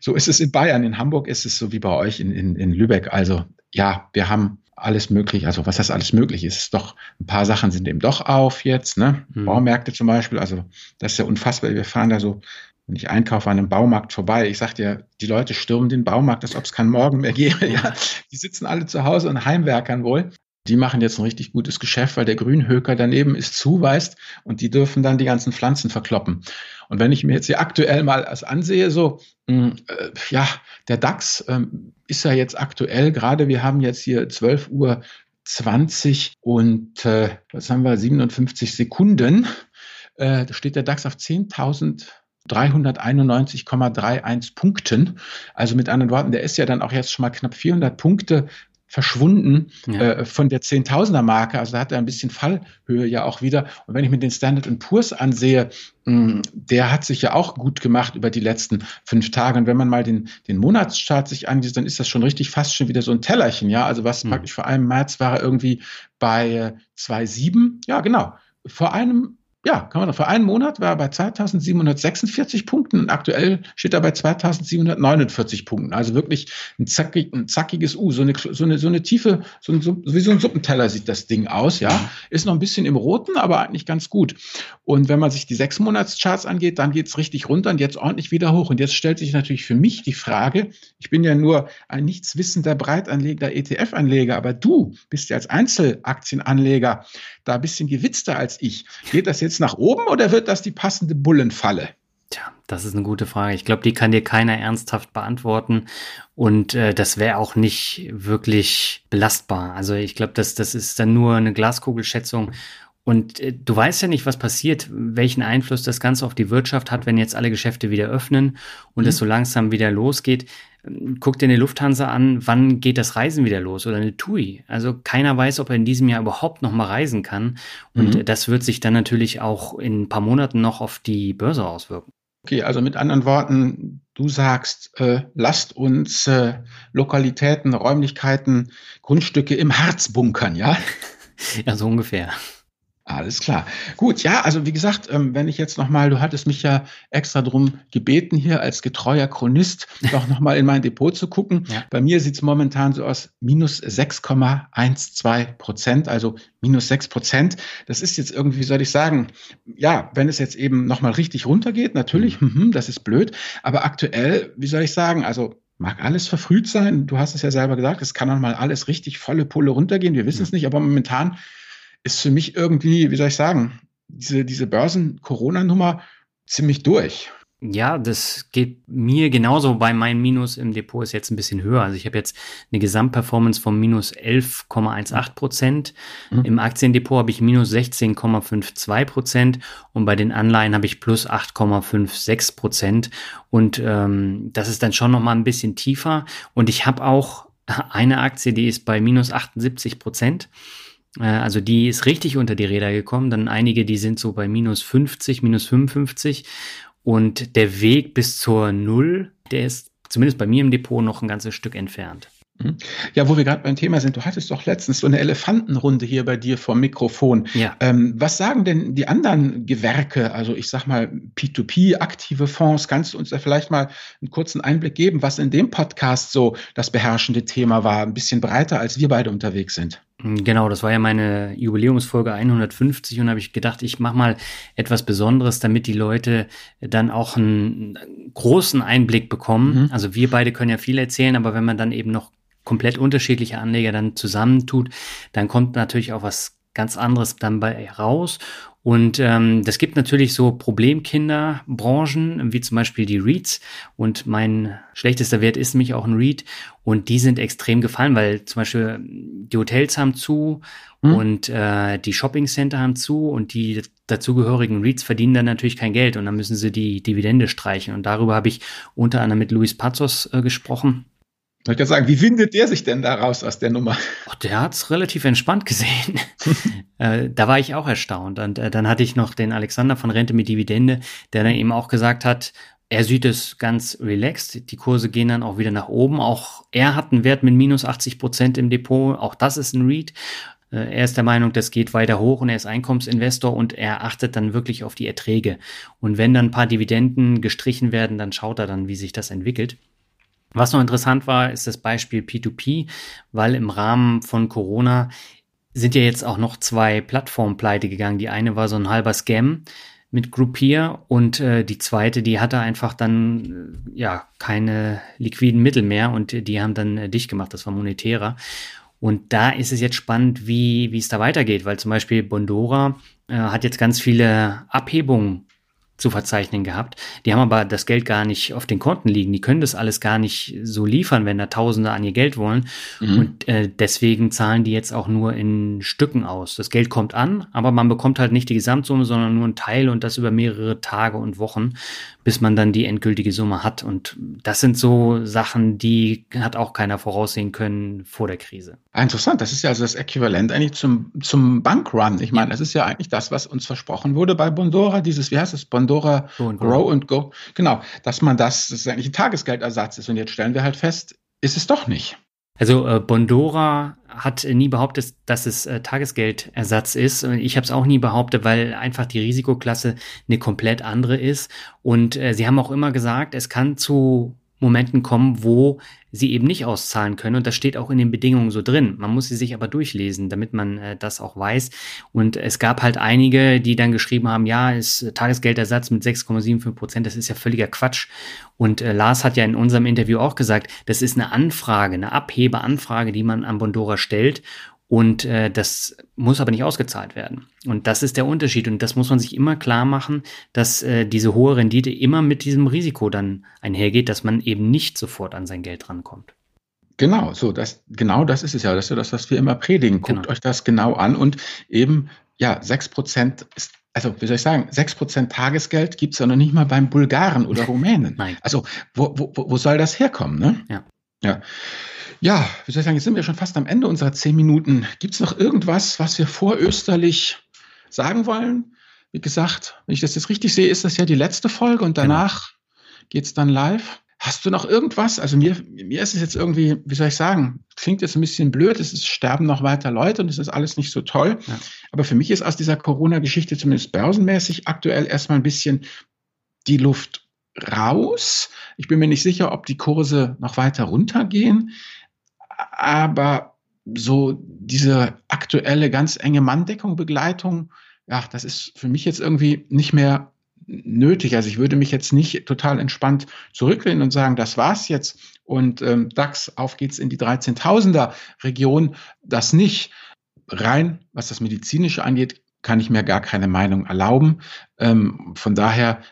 So ist es in Bayern. In Hamburg ist es so wie bei euch in, in, in Lübeck. Also, ja, wir haben alles möglich. Also, was das alles möglich ist, ist doch, ein paar Sachen sind eben doch auf jetzt, ne? Mhm. Baumärkte zum Beispiel. Also, das ist ja unfassbar. Wir fahren da so wenn ich einkaufe an einem Baumarkt vorbei, ich sag dir, die Leute stürmen den Baumarkt, als ob es keinen Morgen mehr gäbe. Ja, die sitzen alle zu Hause und heimwerkern wohl. Die machen jetzt ein richtig gutes Geschäft, weil der Grünhöker daneben ist zu, weißt, und die dürfen dann die ganzen Pflanzen verkloppen. Und wenn ich mir jetzt hier aktuell mal als ansehe, so, hm, äh, ja, der DAX ähm, ist ja jetzt aktuell, gerade wir haben jetzt hier 12 Uhr 20 und äh, was haben wir, 57 Sekunden, äh, da steht der DAX auf 10.000 391,31 Punkten. Also mit anderen Worten, der ist ja dann auch jetzt schon mal knapp 400 Punkte verschwunden ja. äh, von der Zehntausender Marke. Also da hat er ein bisschen Fallhöhe ja auch wieder. Und wenn ich mir den Standard Poor's ansehe, mh, der hat sich ja auch gut gemacht über die letzten fünf Tage. Und wenn man mal den, den Monatschart sich ansieht, dann ist das schon richtig fast schon wieder so ein Tellerchen. Ja, also was mhm. praktisch vor einem März war er irgendwie bei äh, 2,7. Ja, genau. Vor einem ja, kann man doch. Für einen Monat war er bei 2746 Punkten und aktuell steht er bei 2749 Punkten. Also wirklich ein, zackig, ein zackiges U. So eine, so eine, so eine tiefe, so ein, so, wie so ein Suppenteller sieht das Ding aus, ja. Ist noch ein bisschen im Roten, aber eigentlich ganz gut. Und wenn man sich die sechs Monatscharts angeht, dann geht's richtig runter und jetzt ordentlich wieder hoch. Und jetzt stellt sich natürlich für mich die Frage, ich bin ja nur ein nichtswissender Breitanleger, ETF-Anleger, aber du bist ja als Einzelaktienanleger da ein bisschen gewitzter als ich. Geht das jetzt nach oben oder wird das die passende Bullenfalle? Tja, das ist eine gute Frage. Ich glaube, die kann dir keiner ernsthaft beantworten. Und äh, das wäre auch nicht wirklich belastbar. Also ich glaube, das, das ist dann nur eine Glaskugelschätzung. Und äh, du weißt ja nicht, was passiert, welchen Einfluss das Ganze auf die Wirtschaft hat, wenn jetzt alle Geschäfte wieder öffnen und mhm. es so langsam wieder losgeht. Guck dir eine Lufthansa an, wann geht das Reisen wieder los oder eine TUI. Also keiner weiß, ob er in diesem Jahr überhaupt noch mal reisen kann. Und mhm. das wird sich dann natürlich auch in ein paar Monaten noch auf die Börse auswirken. Okay, also mit anderen Worten, du sagst, äh, lasst uns äh, Lokalitäten, Räumlichkeiten, Grundstücke im Harz bunkern, ja? ja, so ungefähr. Alles klar. Gut, ja, also wie gesagt, ähm, wenn ich jetzt nochmal, du hattest mich ja extra drum gebeten, hier als getreuer Chronist doch nochmal in mein Depot zu gucken. Ja. Bei mir sieht es momentan so aus, minus 6,12 Prozent, also minus 6 Prozent. Das ist jetzt irgendwie, wie soll ich sagen, ja, wenn es jetzt eben nochmal richtig runtergeht, natürlich, mhm. das ist blöd, aber aktuell, wie soll ich sagen, also mag alles verfrüht sein. Du hast es ja selber gesagt, es kann auch mal alles richtig volle Pulle runtergehen. Wir wissen es nicht, aber momentan ist für mich irgendwie, wie soll ich sagen, diese, diese Börsen-Corona-Nummer ziemlich durch. Ja, das geht mir genauso. Bei meinem Minus im Depot ist jetzt ein bisschen höher. Also ich habe jetzt eine Gesamtperformance von minus 11,18 Prozent. Mhm. Im Aktiendepot habe ich minus 16,52 Prozent und bei den Anleihen habe ich plus 8,56 Prozent. Und ähm, das ist dann schon noch mal ein bisschen tiefer. Und ich habe auch eine Aktie, die ist bei minus 78 Prozent. Äh, also die ist richtig unter die Räder gekommen. Dann einige, die sind so bei minus 50, minus 55. Und der Weg bis zur Null, der ist zumindest bei mir im Depot noch ein ganzes Stück entfernt. Mhm. Ja, wo wir gerade beim Thema sind, du hattest doch letztens so eine Elefantenrunde hier bei dir vom Mikrofon. Ja. Ähm, was sagen denn die anderen Gewerke, also ich sag mal P2P, aktive Fonds? Kannst du uns da vielleicht mal einen kurzen Einblick geben, was in dem Podcast so das beherrschende Thema war? Ein bisschen breiter, als wir beide unterwegs sind. Genau, das war ja meine Jubiläumsfolge 150 und habe ich gedacht, ich mache mal etwas Besonderes, damit die Leute dann auch einen großen Einblick bekommen. Mhm. Also wir beide können ja viel erzählen, aber wenn man dann eben noch komplett unterschiedliche Anleger dann zusammentut, dann kommt natürlich auch was ganz anderes dann bei raus. Und ähm, das gibt natürlich so Problemkinderbranchen, wie zum Beispiel die REITs. Und mein schlechtester Wert ist nämlich auch ein REIT. Und die sind extrem gefallen, weil zum Beispiel die Hotels haben zu mhm. und äh, die Shoppingcenter haben zu und die dazugehörigen REITs verdienen dann natürlich kein Geld und dann müssen sie die Dividende streichen. Und darüber habe ich unter anderem mit Luis Pazos äh, gesprochen. Ich kann sagen, wie windet der sich denn da raus aus der Nummer? Ach, der hat's relativ entspannt gesehen. äh, da war ich auch erstaunt. Und äh, dann hatte ich noch den Alexander von Rente mit Dividende, der dann eben auch gesagt hat, er sieht es ganz relaxed. Die Kurse gehen dann auch wieder nach oben. Auch er hat einen Wert mit minus 80 Prozent im Depot. Auch das ist ein Read. Äh, er ist der Meinung, das geht weiter hoch und er ist Einkommensinvestor und er achtet dann wirklich auf die Erträge. Und wenn dann ein paar Dividenden gestrichen werden, dann schaut er dann, wie sich das entwickelt. Was noch interessant war, ist das Beispiel P2P, weil im Rahmen von Corona sind ja jetzt auch noch zwei Plattformen pleite gegangen. Die eine war so ein halber Scam mit Groupier und äh, die zweite, die hatte einfach dann äh, ja keine liquiden Mittel mehr und die haben dann äh, dicht gemacht. Das war monetärer. Und da ist es jetzt spannend, wie, wie es da weitergeht, weil zum Beispiel Bondora äh, hat jetzt ganz viele Abhebungen zu verzeichnen gehabt. Die haben aber das Geld gar nicht auf den Konten liegen. Die können das alles gar nicht so liefern, wenn da Tausende an ihr Geld wollen. Mhm. Und äh, deswegen zahlen die jetzt auch nur in Stücken aus. Das Geld kommt an, aber man bekommt halt nicht die Gesamtsumme, sondern nur einen Teil und das über mehrere Tage und Wochen, bis man dann die endgültige Summe hat. Und das sind so Sachen, die hat auch keiner voraussehen können vor der Krise. Ah, interessant. Das ist ja also das Äquivalent eigentlich zum, zum Bankrun. Ich meine, das ist ja eigentlich das, was uns versprochen wurde bei Bondora, dieses, wie heißt es, Bondora Grow, Grow and Go. Genau, dass man das, das ist eigentlich ein Tagesgeldersatz ist. Und jetzt stellen wir halt fest, ist es doch nicht. Also äh, Bondora hat nie behauptet, dass es äh, Tagesgeldersatz ist. Ich habe es auch nie behauptet, weil einfach die Risikoklasse eine komplett andere ist. Und äh, sie haben auch immer gesagt, es kann zu Momenten kommen, wo sie eben nicht auszahlen können. Und das steht auch in den Bedingungen so drin. Man muss sie sich aber durchlesen, damit man äh, das auch weiß. Und es gab halt einige, die dann geschrieben haben, ja, ist Tagesgeldersatz mit 6,75 Prozent, das ist ja völliger Quatsch. Und äh, Lars hat ja in unserem Interview auch gesagt, das ist eine Anfrage, eine Abhebeanfrage, die man an Bondora stellt. Und äh, das muss aber nicht ausgezahlt werden. Und das ist der Unterschied. Und das muss man sich immer klar machen, dass äh, diese hohe Rendite immer mit diesem Risiko dann einhergeht, dass man eben nicht sofort an sein Geld rankommt. Genau, so, das, genau das ist es ja. Das ist ja das, was wir immer predigen. Guckt genau. euch das genau an und eben, ja, sechs Prozent ist also wie soll ich sagen, sechs Prozent Tagesgeld gibt's ja noch nicht mal beim Bulgaren oder Rumänen. Nein. Also wo, wo, wo soll das herkommen? Ne? Ja. Ja. Ja, wie soll ich sagen, jetzt sind wir schon fast am Ende unserer zehn Minuten. Gibt es noch irgendwas, was wir vorösterlich sagen wollen? Wie gesagt, wenn ich das jetzt richtig sehe, ist das ja die letzte Folge und danach genau. geht es dann live. Hast du noch irgendwas? Also mir, mir ist es jetzt irgendwie, wie soll ich sagen, klingt jetzt ein bisschen blöd, es ist, sterben noch weiter Leute und es ist alles nicht so toll. Ja. Aber für mich ist aus dieser Corona-Geschichte zumindest börsenmäßig aktuell erstmal ein bisschen die Luft raus. Ich bin mir nicht sicher, ob die Kurse noch weiter runtergehen. Aber so diese aktuelle ganz enge Manndeckung, Begleitung, ja, das ist für mich jetzt irgendwie nicht mehr nötig. Also ich würde mich jetzt nicht total entspannt zurücklehnen und sagen, das war's jetzt und ähm, DAX, auf geht's in die 13.000er Region. Das nicht. Rein, was das Medizinische angeht, kann ich mir gar keine Meinung erlauben. Ähm, von daher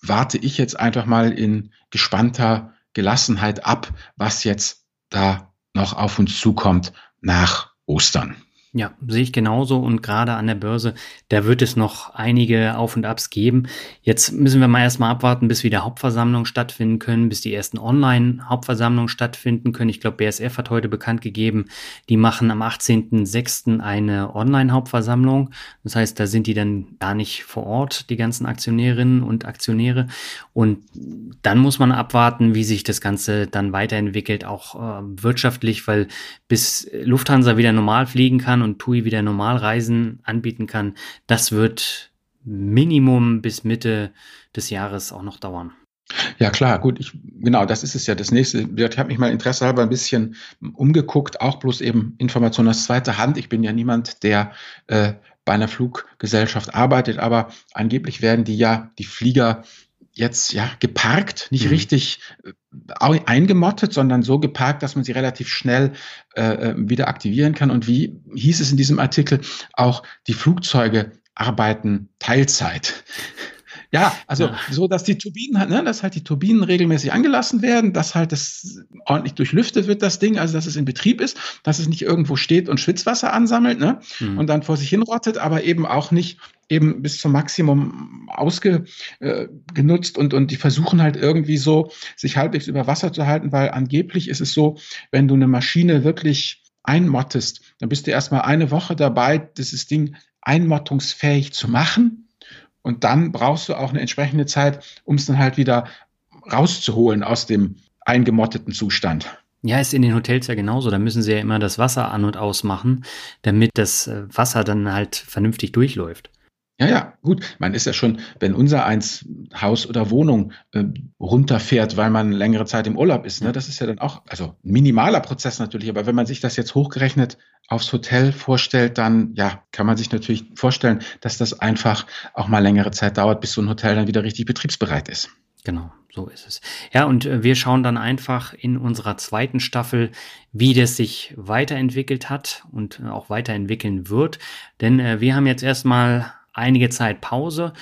warte ich jetzt einfach mal in gespannter Gelassenheit ab, was jetzt da noch auf uns zukommt nach Ostern. Ja, sehe ich genauso und gerade an der Börse, da wird es noch einige Auf und Abs geben. Jetzt müssen wir mal erstmal abwarten, bis wieder Hauptversammlungen stattfinden können, bis die ersten Online-Hauptversammlungen stattfinden können. Ich glaube, BSF hat heute bekannt gegeben, die machen am 18.06. eine Online-Hauptversammlung. Das heißt, da sind die dann gar nicht vor Ort, die ganzen Aktionärinnen und Aktionäre. Und dann muss man abwarten, wie sich das Ganze dann weiterentwickelt, auch äh, wirtschaftlich, weil bis Lufthansa wieder normal fliegen kann und TUI wieder Normalreisen anbieten kann, das wird Minimum bis Mitte des Jahres auch noch dauern. Ja klar, gut, ich, genau, das ist es ja das nächste. Ich habe mich mal interessehalber ein bisschen umgeguckt, auch bloß eben Informationen aus zweiter Hand. Ich bin ja niemand, der äh, bei einer Fluggesellschaft arbeitet, aber angeblich werden die ja, die Flieger jetzt ja geparkt, nicht mhm. richtig äh, eingemottet, sondern so geparkt, dass man sie relativ schnell äh, äh, wieder aktivieren kann. Und wie hieß es in diesem Artikel, auch die Flugzeuge arbeiten Teilzeit. Ja, also ja. so, dass die Turbinen, ne, dass halt die Turbinen regelmäßig angelassen werden, dass halt das ordentlich durchlüftet wird, das Ding, also dass es in Betrieb ist, dass es nicht irgendwo steht und Schwitzwasser ansammelt, ne, mhm. und dann vor sich hinrottet, aber eben auch nicht eben bis zum Maximum ausgenutzt äh, und, und die versuchen halt irgendwie so, sich halbwegs über Wasser zu halten, weil angeblich ist es so, wenn du eine Maschine wirklich einmottest, dann bist du erstmal eine Woche dabei, dieses Ding einmottungsfähig zu machen und dann brauchst du auch eine entsprechende Zeit, um es dann halt wieder rauszuholen aus dem eingemotteten Zustand. Ja, ist in den Hotels ja genauso. Da müssen sie ja immer das Wasser an- und ausmachen, damit das äh, Wasser dann halt vernünftig durchläuft. Ja, ja, gut. Man ist ja schon, wenn unser eins Haus oder Wohnung äh, runterfährt, weil man längere Zeit im Urlaub ist, ne, das ist ja dann auch, also minimaler Prozess natürlich, aber wenn man sich das jetzt hochgerechnet aufs Hotel vorstellt, dann ja, kann man sich natürlich vorstellen, dass das einfach auch mal längere Zeit dauert, bis so ein Hotel dann wieder richtig betriebsbereit ist. Genau, so ist es. Ja, und äh, wir schauen dann einfach in unserer zweiten Staffel, wie das sich weiterentwickelt hat und äh, auch weiterentwickeln wird. Denn äh, wir haben jetzt erstmal einige Zeit Pause.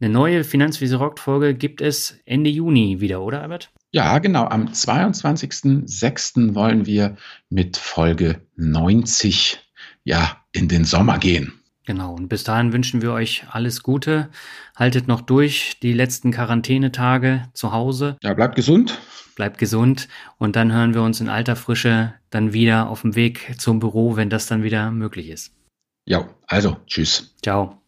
Eine neue Finanzwiese Rockt Folge gibt es Ende Juni wieder, oder Albert? Ja, genau. Am 22.06. wollen wir mit Folge 90 ja in den Sommer gehen. Genau. Und bis dahin wünschen wir euch alles Gute. Haltet noch durch die letzten Quarantänetage zu Hause. Ja, bleibt gesund. Bleibt gesund. Und dann hören wir uns in alter Frische dann wieder auf dem Weg zum Büro, wenn das dann wieder möglich ist. Ja, also tschüss. Ciao.